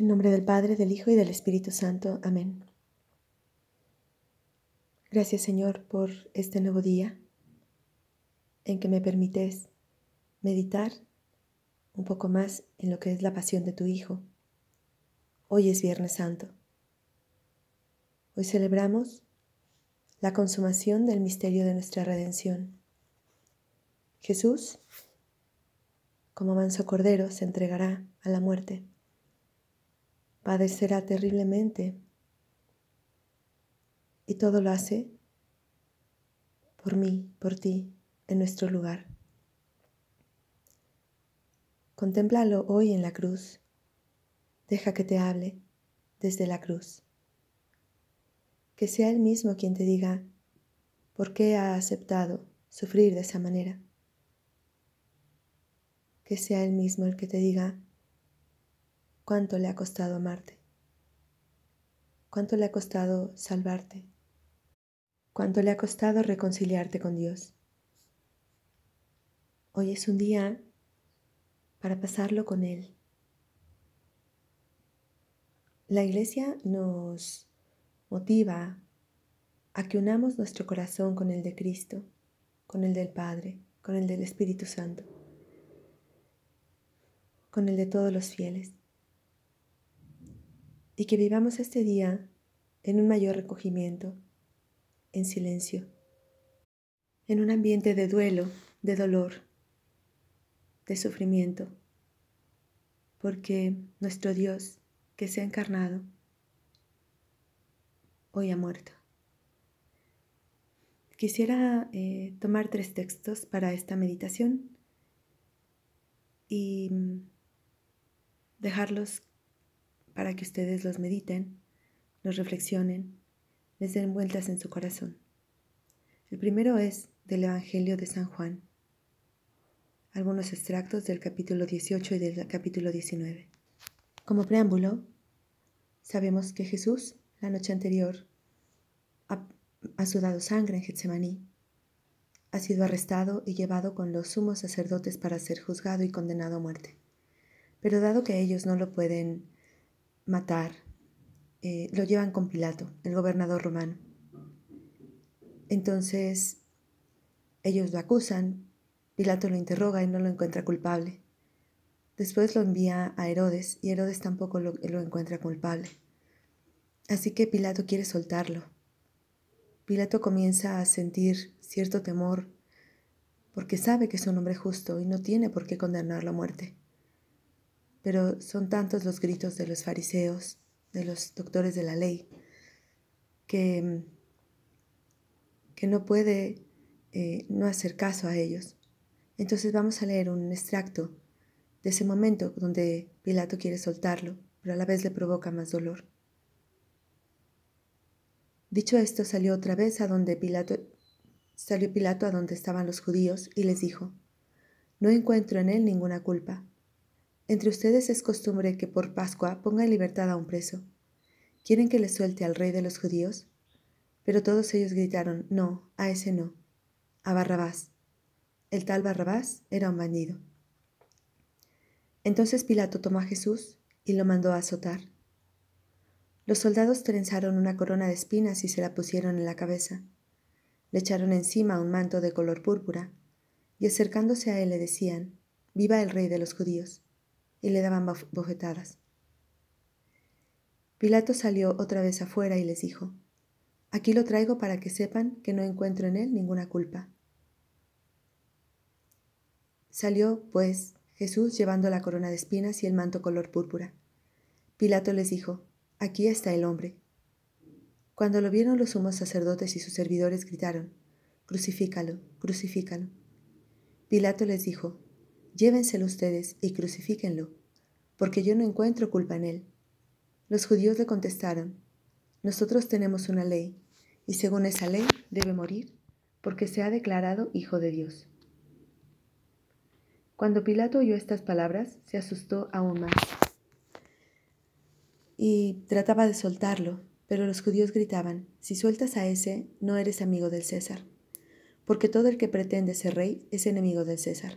En nombre del Padre, del Hijo y del Espíritu Santo. Amén. Gracias Señor por este nuevo día en que me permites meditar un poco más en lo que es la pasión de tu Hijo. Hoy es Viernes Santo. Hoy celebramos la consumación del misterio de nuestra redención. Jesús, como manso cordero, se entregará a la muerte. Padecerá terriblemente y todo lo hace por mí, por ti, en nuestro lugar. Contémplalo hoy en la cruz. Deja que te hable desde la cruz. Que sea Él mismo quien te diga por qué ha aceptado sufrir de esa manera. Que sea Él mismo el que te diga cuánto le ha costado amarte, cuánto le ha costado salvarte cuánto le ha costado reconciliarte con Dios. Hoy es un día para pasarlo con Él. La iglesia nos motiva a que unamos nuestro corazón con el de Cristo, con el del Padre, con el del Espíritu Santo, con el de todos los fieles. Y que vivamos este día en un mayor recogimiento en silencio, en un ambiente de duelo, de dolor, de sufrimiento, porque nuestro Dios que se ha encarnado hoy ha muerto. Quisiera eh, tomar tres textos para esta meditación y mm, dejarlos para que ustedes los mediten, los reflexionen les den vueltas en su corazón. El primero es del Evangelio de San Juan, algunos extractos del capítulo 18 y del capítulo 19. Como preámbulo, sabemos que Jesús, la noche anterior, ha, ha sudado sangre en Getsemaní, ha sido arrestado y llevado con los sumos sacerdotes para ser juzgado y condenado a muerte. Pero dado que ellos no lo pueden matar eh, lo llevan con Pilato, el gobernador romano. Entonces ellos lo acusan, Pilato lo interroga y no lo encuentra culpable. Después lo envía a Herodes y Herodes tampoco lo, lo encuentra culpable. Así que Pilato quiere soltarlo. Pilato comienza a sentir cierto temor porque sabe que es un hombre justo y no tiene por qué condenarlo a muerte. Pero son tantos los gritos de los fariseos de los doctores de la ley, que, que no puede eh, no hacer caso a ellos. Entonces vamos a leer un extracto de ese momento donde Pilato quiere soltarlo, pero a la vez le provoca más dolor. Dicho esto, salió otra vez a donde Pilato salió Pilato a donde estaban los judíos y les dijo: No encuentro en él ninguna culpa. Entre ustedes es costumbre que por Pascua ponga en libertad a un preso. ¿Quieren que le suelte al rey de los judíos? Pero todos ellos gritaron, no, a ese no, a Barrabás. El tal Barrabás era un bandido. Entonces Pilato tomó a Jesús y lo mandó a azotar. Los soldados trenzaron una corona de espinas y se la pusieron en la cabeza. Le echaron encima un manto de color púrpura y acercándose a él le decían, Viva el rey de los judíos y le daban bofetadas. Pilato salió otra vez afuera y les dijo, Aquí lo traigo para que sepan que no encuentro en él ninguna culpa. Salió, pues, Jesús llevando la corona de espinas y el manto color púrpura. Pilato les dijo, Aquí está el hombre. Cuando lo vieron los sumos sacerdotes y sus servidores gritaron, Crucifícalo, crucifícalo. Pilato les dijo, Llévenselo ustedes y crucifíquenlo, porque yo no encuentro culpa en él. Los judíos le contestaron, Nosotros tenemos una ley, y según esa ley debe morir, porque se ha declarado hijo de Dios. Cuando Pilato oyó estas palabras, se asustó aún más y trataba de soltarlo, pero los judíos gritaban, Si sueltas a ese, no eres amigo del César, porque todo el que pretende ser rey es enemigo del César.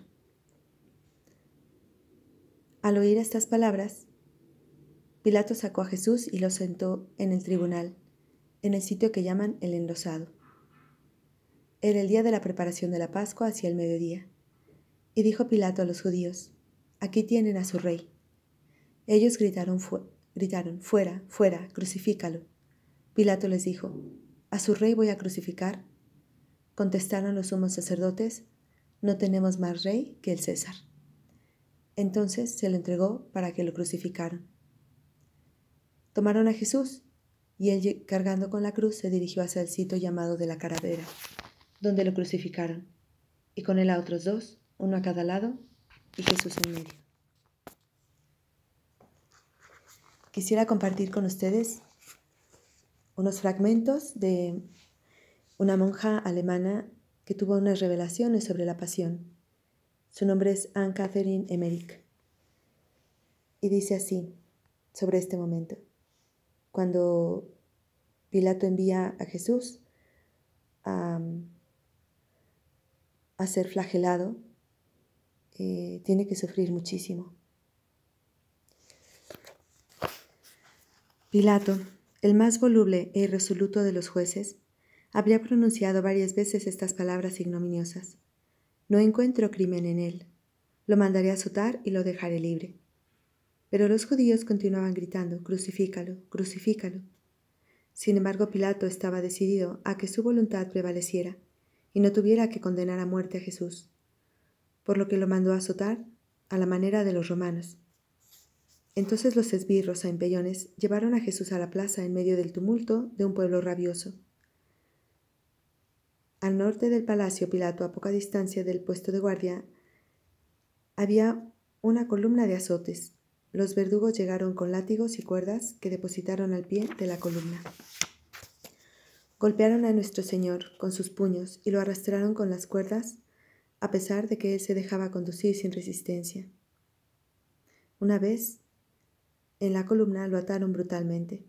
Al oír estas palabras, Pilato sacó a Jesús y lo sentó en el tribunal, en el sitio que llaman el enlosado. Era el día de la preparación de la Pascua hacia el mediodía. Y dijo Pilato a los judíos, Aquí tienen a su rey. Ellos gritaron, gritaron, Fuera, fuera, crucifícalo. Pilato les dijo, ¿A su rey voy a crucificar? Contestaron los sumos sacerdotes, No tenemos más rey que el César. Entonces se lo entregó para que lo crucificaran. Tomaron a Jesús y él, cargando con la cruz, se dirigió hacia el sitio llamado de la caravera, donde lo crucificaron, y con él a otros dos, uno a cada lado, y Jesús en medio. Quisiera compartir con ustedes unos fragmentos de una monja alemana que tuvo unas revelaciones sobre la pasión. Su nombre es Anne-Catherine Emmerich. Y dice así sobre este momento. Cuando Pilato envía a Jesús a, ser flagelado, eh, tiene que sufrir muchísimo. Pilato, el más voluble e irresoluto de los jueces, habría pronunciado varias veces estas palabras ignominiosas. No encuentro crimen en él. Lo mandaré a azotar y lo dejaré libre. Pero los judíos continuaban gritando, crucifícalo, crucifícalo. Sin embargo, Pilato estaba decidido a que su voluntad prevaleciera y no tuviera que condenar a muerte a Jesús, por lo que lo mandó a azotar a la manera de los romanos. Entonces los esbirros a empellones llevaron a Jesús a la plaza en medio del tumulto de un pueblo rabioso. Al norte del palacio Pilato, a poca distancia del puesto de guardia, había una columna de azotes. Los verdugos llegaron con látigos y cuerdas que depositaron al pie de la columna. Golpearon a nuestro Señor con sus puños y lo arrastraron con las cuerdas, a pesar de que él se dejaba conducir sin resistencia. Una vez, en la columna lo ataron brutalmente.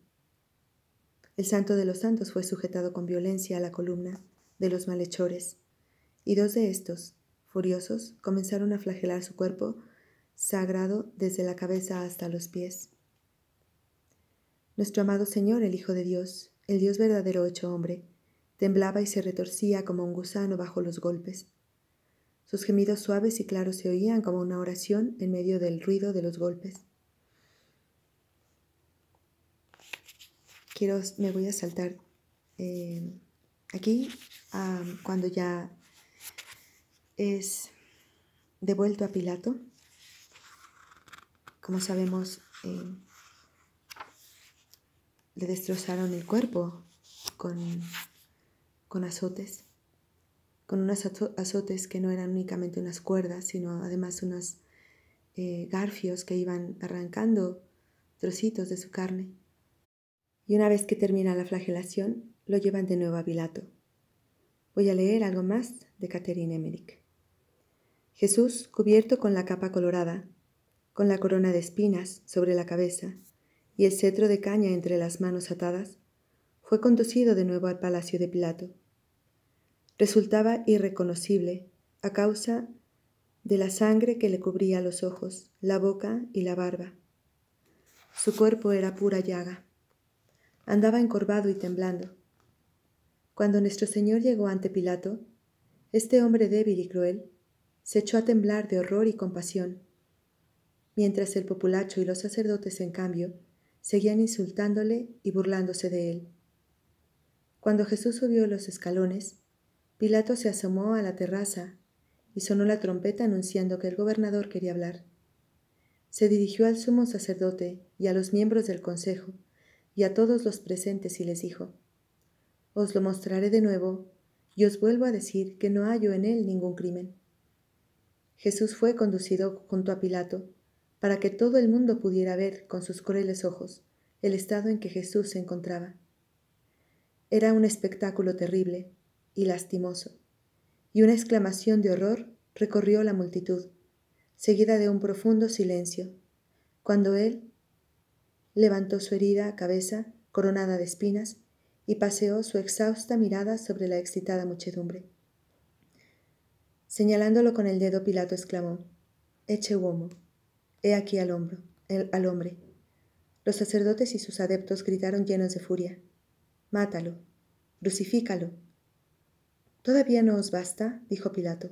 El santo de los santos fue sujetado con violencia a la columna de los malhechores, y dos de estos, furiosos, comenzaron a flagelar su cuerpo sagrado desde la cabeza hasta los pies. Nuestro amado Señor, el Hijo de Dios, el Dios verdadero hecho hombre, temblaba y se retorcía como un gusano bajo los golpes. Sus gemidos suaves y claros se oían como una oración en medio del ruido de los golpes. Quiero, me voy a saltar eh, Aquí, cuando ya es devuelto a Pilato, como sabemos, eh, le destrozaron el cuerpo con, con azotes, con unos azotes que no eran únicamente unas cuerdas, sino además unos eh, garfios que iban arrancando trocitos de su carne. Y una vez que termina la flagelación, lo llevan de nuevo a Pilato. Voy a leer algo más de Catherine Emmerich. Jesús, cubierto con la capa colorada, con la corona de espinas sobre la cabeza y el cetro de caña entre las manos atadas, fue conducido de nuevo al palacio de Pilato. Resultaba irreconocible a causa de la sangre que le cubría los ojos, la boca y la barba. Su cuerpo era pura llaga. Andaba encorvado y temblando. Cuando nuestro Señor llegó ante Pilato, este hombre débil y cruel se echó a temblar de horror y compasión, mientras el populacho y los sacerdotes, en cambio, seguían insultándole y burlándose de él. Cuando Jesús subió los escalones, Pilato se asomó a la terraza y sonó la trompeta anunciando que el gobernador quería hablar. Se dirigió al sumo sacerdote y a los miembros del consejo y a todos los presentes y les dijo, os lo mostraré de nuevo, y os vuelvo a decir que no hallo en él ningún crimen. Jesús fue conducido junto a Pilato, para que todo el mundo pudiera ver con sus crueles ojos el estado en que Jesús se encontraba. Era un espectáculo terrible y lastimoso, y una exclamación de horror recorrió la multitud, seguida de un profundo silencio, cuando él levantó su herida cabeza, coronada de espinas, y paseó su exhausta mirada sobre la excitada muchedumbre. Señalándolo con el dedo, Pilato exclamó, Eche uomo, he aquí al, hombro, al hombre. Los sacerdotes y sus adeptos gritaron llenos de furia, Mátalo, crucifícalo. ¿Todavía no os basta? dijo Pilato.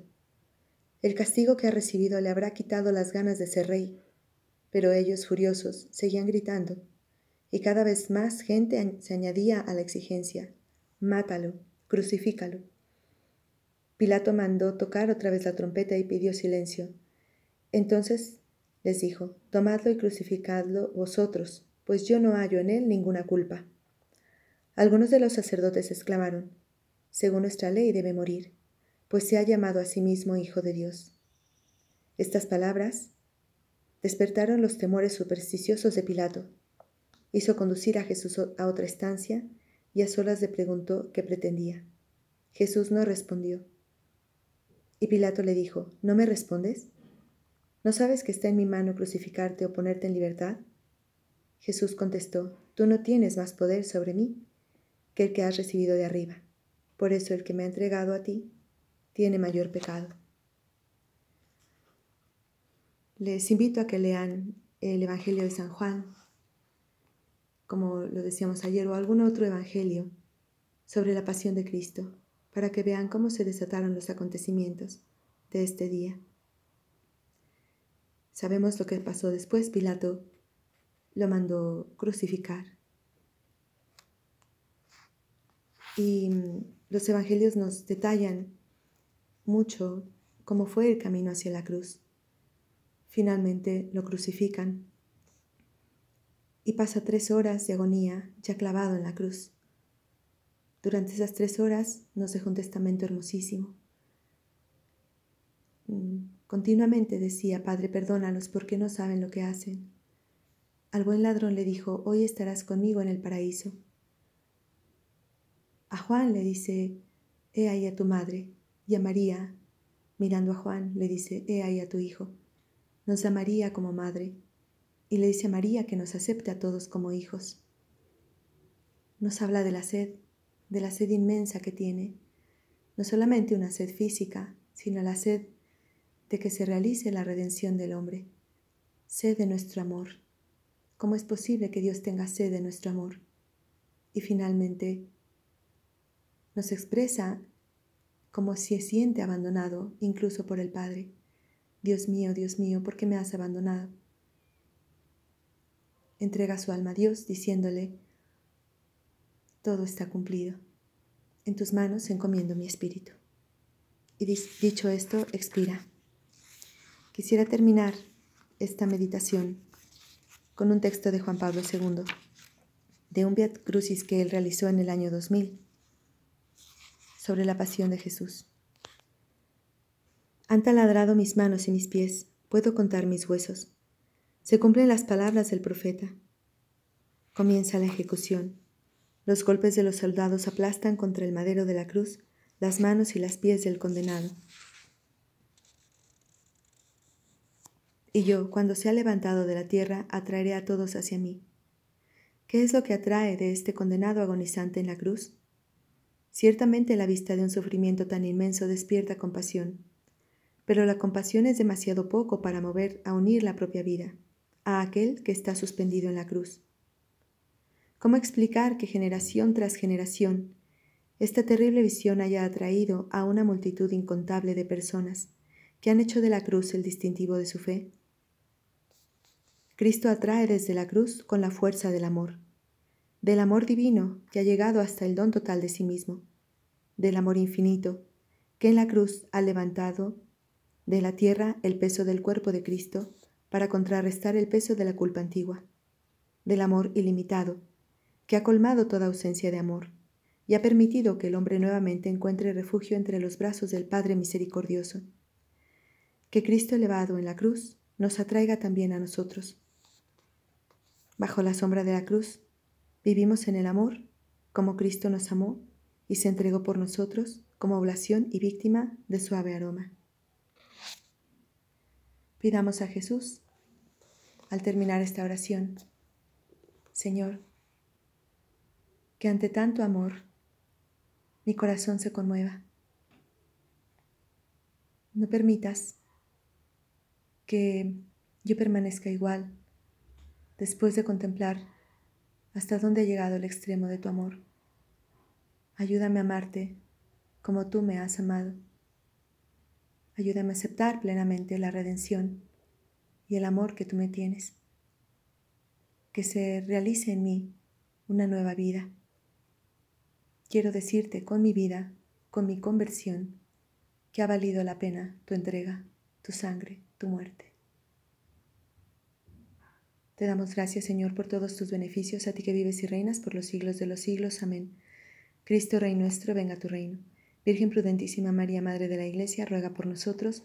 El castigo que ha recibido le habrá quitado las ganas de ser rey. Pero ellos, furiosos, seguían gritando, y cada vez más gente se añadía a la exigencia. Mátalo, crucifícalo. Pilato mandó tocar otra vez la trompeta y pidió silencio. Entonces les dijo, Tomadlo y crucificadlo vosotros, pues yo no hallo en él ninguna culpa. Algunos de los sacerdotes exclamaron, Según nuestra ley debe morir, pues se ha llamado a sí mismo Hijo de Dios. Estas palabras despertaron los temores supersticiosos de Pilato. Hizo conducir a Jesús a otra estancia y a solas le preguntó qué pretendía. Jesús no respondió. Y Pilato le dijo, ¿no me respondes? ¿No sabes que está en mi mano crucificarte o ponerte en libertad? Jesús contestó, Tú no tienes más poder sobre mí que el que has recibido de arriba. Por eso el que me ha entregado a ti tiene mayor pecado. Les invito a que lean el Evangelio de San Juan, como lo decíamos ayer, o algún otro Evangelio sobre la pasión de Cristo, para que vean cómo se desataron los acontecimientos de este día. Sabemos lo que pasó después. Pilato lo mandó crucificar. Y mm, los evangelios nos detallan mucho cómo fue el camino hacia la cruz. Finalmente lo crucifican y pasa tres horas de agonía ya clavado en la cruz. Durante esas tres horas nos dejó un testamento hermosísimo. Mm, continuamente decía, Padre, perdónalos porque no saben lo que hacen. Al buen ladrón le dijo, hoy estarás conmigo en el paraíso. A Juan le dice, he ahí a tu madre, y a María, mirando a Juan, le dice, he ahí a tu hijo. Nos da María como madre, y le dice a María que nos acepte a todos como hijos. Nos habla de la sed, de la sed inmensa que tiene, no solamente una sed física, sino la sed de que se realice la redención del hombre, sed de nuestro amor. ¿Cómo es posible que Dios tenga sed de nuestro amor? Y finalmente, nos expresa como si se siente abandonado incluso por el Padre. Dios mío, Dios mío, ¿por qué me has abandonado? Entrega su alma a Dios diciéndole, todo está cumplido. En tus manos encomiendo mi espíritu. Y dicho esto, expira. Quisiera terminar esta meditación con un texto de Juan Pablo II, de un Viat Crucis que él realizó en el año 2000 sobre la pasión de Jesús. Han taladrado mis manos y mis pies, puedo contar mis huesos. Se cumplen las palabras del profeta. Comienza la ejecución. Los golpes de los soldados aplastan contra el madero de la cruz las manos y las pies del condenado. Y yo, cuando sea levantado de la tierra, atraeré a todos hacia mí. ¿Qué es lo que atrae de este condenado agonizante en la cruz? Ciertamente la vista de un sufrimiento tan inmenso despierta compasión, pero la compasión es demasiado poco para mover a unir la propia vida a aquel que está suspendido en la cruz. ¿Cómo explicar que generación tras generación esta terrible visión haya atraído a una multitud incontable de personas que han hecho de la cruz el distintivo de su fe? Cristo atrae desde la cruz con la fuerza del amor del amor divino que ha llegado hasta el don total de sí mismo, del amor infinito que en la cruz ha levantado de la tierra el peso del cuerpo de Cristo para contrarrestar el peso de la culpa antigua, del amor ilimitado que ha colmado toda ausencia de amor y ha permitido que el hombre nuevamente encuentre refugio entre los brazos del Padre misericordioso. Que Cristo elevado en la cruz nos atraiga también a nosotros. Bajo la sombra de la cruz Vivimos en el amor como Cristo nos amó y se entregó por nosotros como oblación y víctima de suave aroma. Pidamos a Jesús al terminar esta oración, Señor, que ante tanto amor mi corazón se conmueva. No permitas que yo permanezca igual después de contemplar hasta dónde ha llegado el extremo de tu amor. Ayúdame a amarte como tú me has amado. Ayúdame a aceptar plenamente la redención y el amor que tú me tienes. Que se realice en mí una nueva vida. Quiero decirte con mi vida, con mi conversión, que ha valido la pena tu entrega, tu sangre, tu muerte. Te damos gracias, Señor, por todos tus beneficios, a ti que vives y reinas por los siglos de los siglos. Amén. Cristo Rey nuestro, venga a tu reino. Virgen prudentísima María, Madre de la Iglesia, ruega por nosotros,